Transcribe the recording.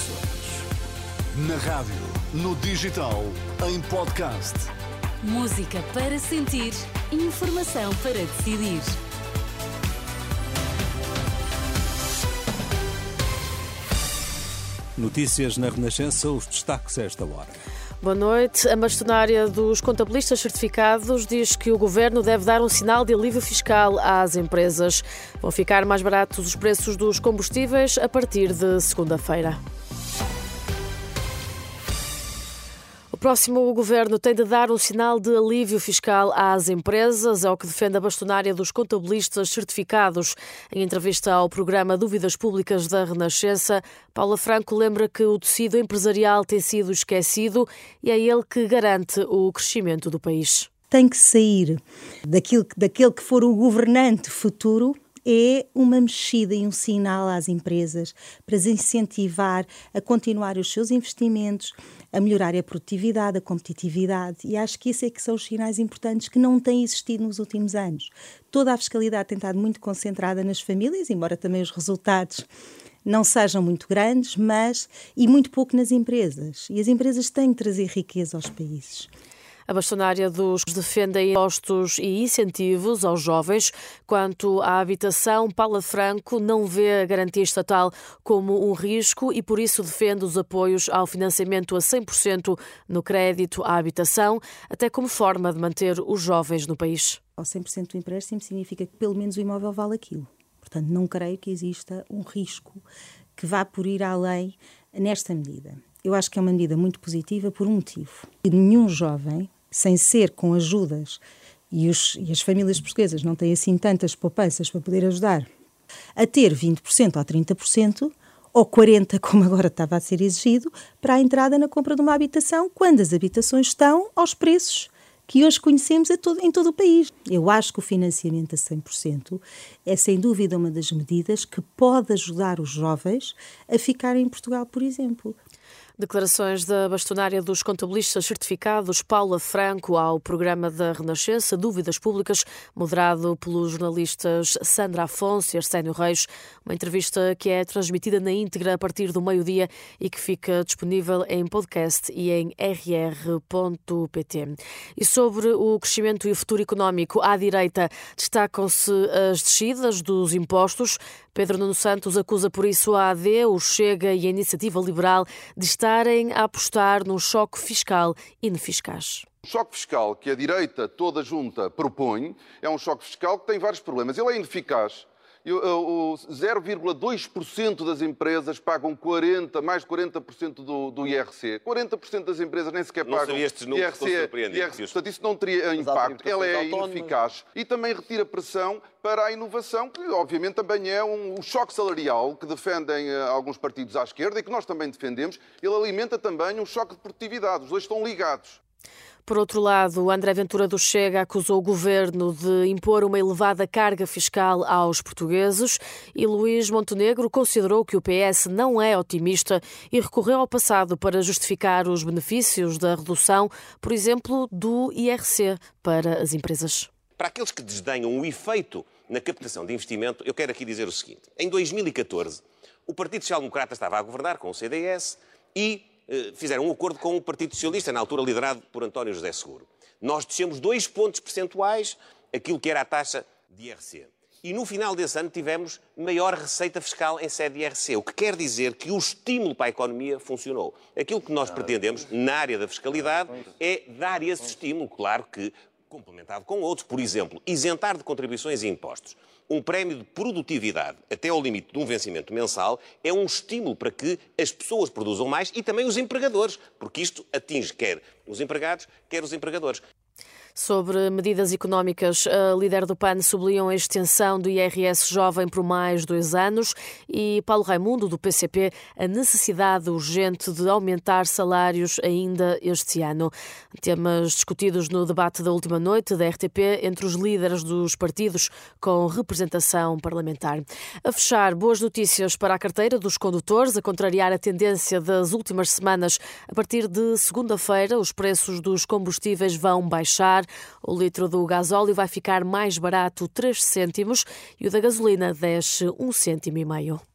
Açores. Na rádio, no digital, em podcast. Música para sentir, informação para decidir. Notícias na Renascença, os destaques a esta hora. Boa noite. A bastonária dos contabilistas certificados diz que o governo deve dar um sinal de alívio fiscal às empresas. Vão ficar mais baratos os preços dos combustíveis a partir de segunda-feira. Próximo governo tem de dar um sinal de alívio fiscal às empresas, é o que defende a bastonária dos contabilistas certificados. Em entrevista ao programa Dúvidas Públicas da Renascença, Paula Franco lembra que o tecido empresarial tem sido esquecido e é ele que garante o crescimento do país. Tem que sair daquilo, daquele que for o governante futuro é uma mexida e um sinal às empresas para as incentivar a continuar os seus investimentos, a melhorar a produtividade, a competitividade, e acho que isso é que são os sinais importantes que não têm existido nos últimos anos. Toda a fiscalidade tem estado muito concentrada nas famílias, embora também os resultados não sejam muito grandes, mas e muito pouco nas empresas. E as empresas têm de trazer riqueza aos países. A bastonária dos defende impostos e incentivos aos jovens. Quanto à habitação, Paula Franco não vê a garantia estatal como um risco e por isso defende os apoios ao financiamento a 100% no crédito à habitação, até como forma de manter os jovens no país. Ao 100% do empréstimo significa que pelo menos o imóvel vale aquilo. Portanto, não creio que exista um risco que vá por ir além nesta medida. Eu acho que é uma medida muito positiva por um motivo. Nenhum jovem sem ser com ajudas, e, os, e as famílias portuguesas não têm assim tantas poupanças para poder ajudar, a ter 20% ou 30%, ou 40%, como agora estava a ser exigido, para a entrada na compra de uma habitação, quando as habitações estão aos preços que hoje conhecemos em todo o país. Eu acho que o financiamento a 100% é, sem dúvida, uma das medidas que pode ajudar os jovens a ficarem em Portugal, por exemplo. Declarações da bastonária dos contabilistas certificados Paula Franco ao programa da Renascença, Dúvidas Públicas, moderado pelos jornalistas Sandra Afonso e Arsénio Reis. Uma entrevista que é transmitida na íntegra a partir do meio-dia e que fica disponível em podcast e em rr.pt. E sobre o crescimento e o futuro económico, à direita destacam-se as descidas dos impostos. Pedro Nuno Santos acusa por isso a AD, o Chega e a Iniciativa Liberal de a apostar num choque fiscal ineficaz. O choque fiscal que a direita toda junta propõe é um choque fiscal que tem vários problemas. Ele é ineficaz 0,2% das empresas pagam 40, mais de 40% do, do IRC. 40% das empresas nem sequer não pagam estes IRC. IRC. Portanto, isso não teria impacto. Ela é ineficaz. E também retira pressão para a inovação, que obviamente também é um, um choque salarial que defendem uh, alguns partidos à esquerda e que nós também defendemos. Ele alimenta também um choque de produtividade. Os dois estão ligados. Por outro lado, André Ventura do Chega acusou o governo de impor uma elevada carga fiscal aos portugueses e Luís Montenegro considerou que o PS não é otimista e recorreu ao passado para justificar os benefícios da redução, por exemplo, do IRC para as empresas. Para aqueles que desdenham o efeito na captação de investimento, eu quero aqui dizer o seguinte: em 2014, o Partido Social Democrata estava a governar com o CDS e fizeram um acordo com o Partido Socialista, na altura liderado por António José Seguro. Nós descemos dois pontos percentuais aquilo que era a taxa de IRC. E no final desse ano tivemos maior receita fiscal em sede de IRC, o que quer dizer que o estímulo para a economia funcionou. Aquilo que nós pretendemos na área da fiscalidade é dar esse estímulo, claro que complementado com outros, por exemplo, isentar de contribuições e impostos um prémio de produtividade até ao limite de um vencimento mensal é um estímulo para que as pessoas produzam mais e também os empregadores, porque isto atinge quer os empregados, quer os empregadores. Sobre medidas económicas, a líder do PAN sublinhou a extensão do IRS jovem por mais dois anos e Paulo Raimundo, do PCP, a necessidade urgente de aumentar salários ainda este ano. Temas discutidos no debate da última noite da RTP entre os líderes dos partidos com representação parlamentar. A fechar, boas notícias para a carteira dos condutores, a contrariar a tendência das últimas semanas. A partir de segunda-feira, os preços dos combustíveis vão baixar. O litro do gasóleo vai ficar mais barato 3 cêntimos e o da gasolina desce 1 cêntimo e meio.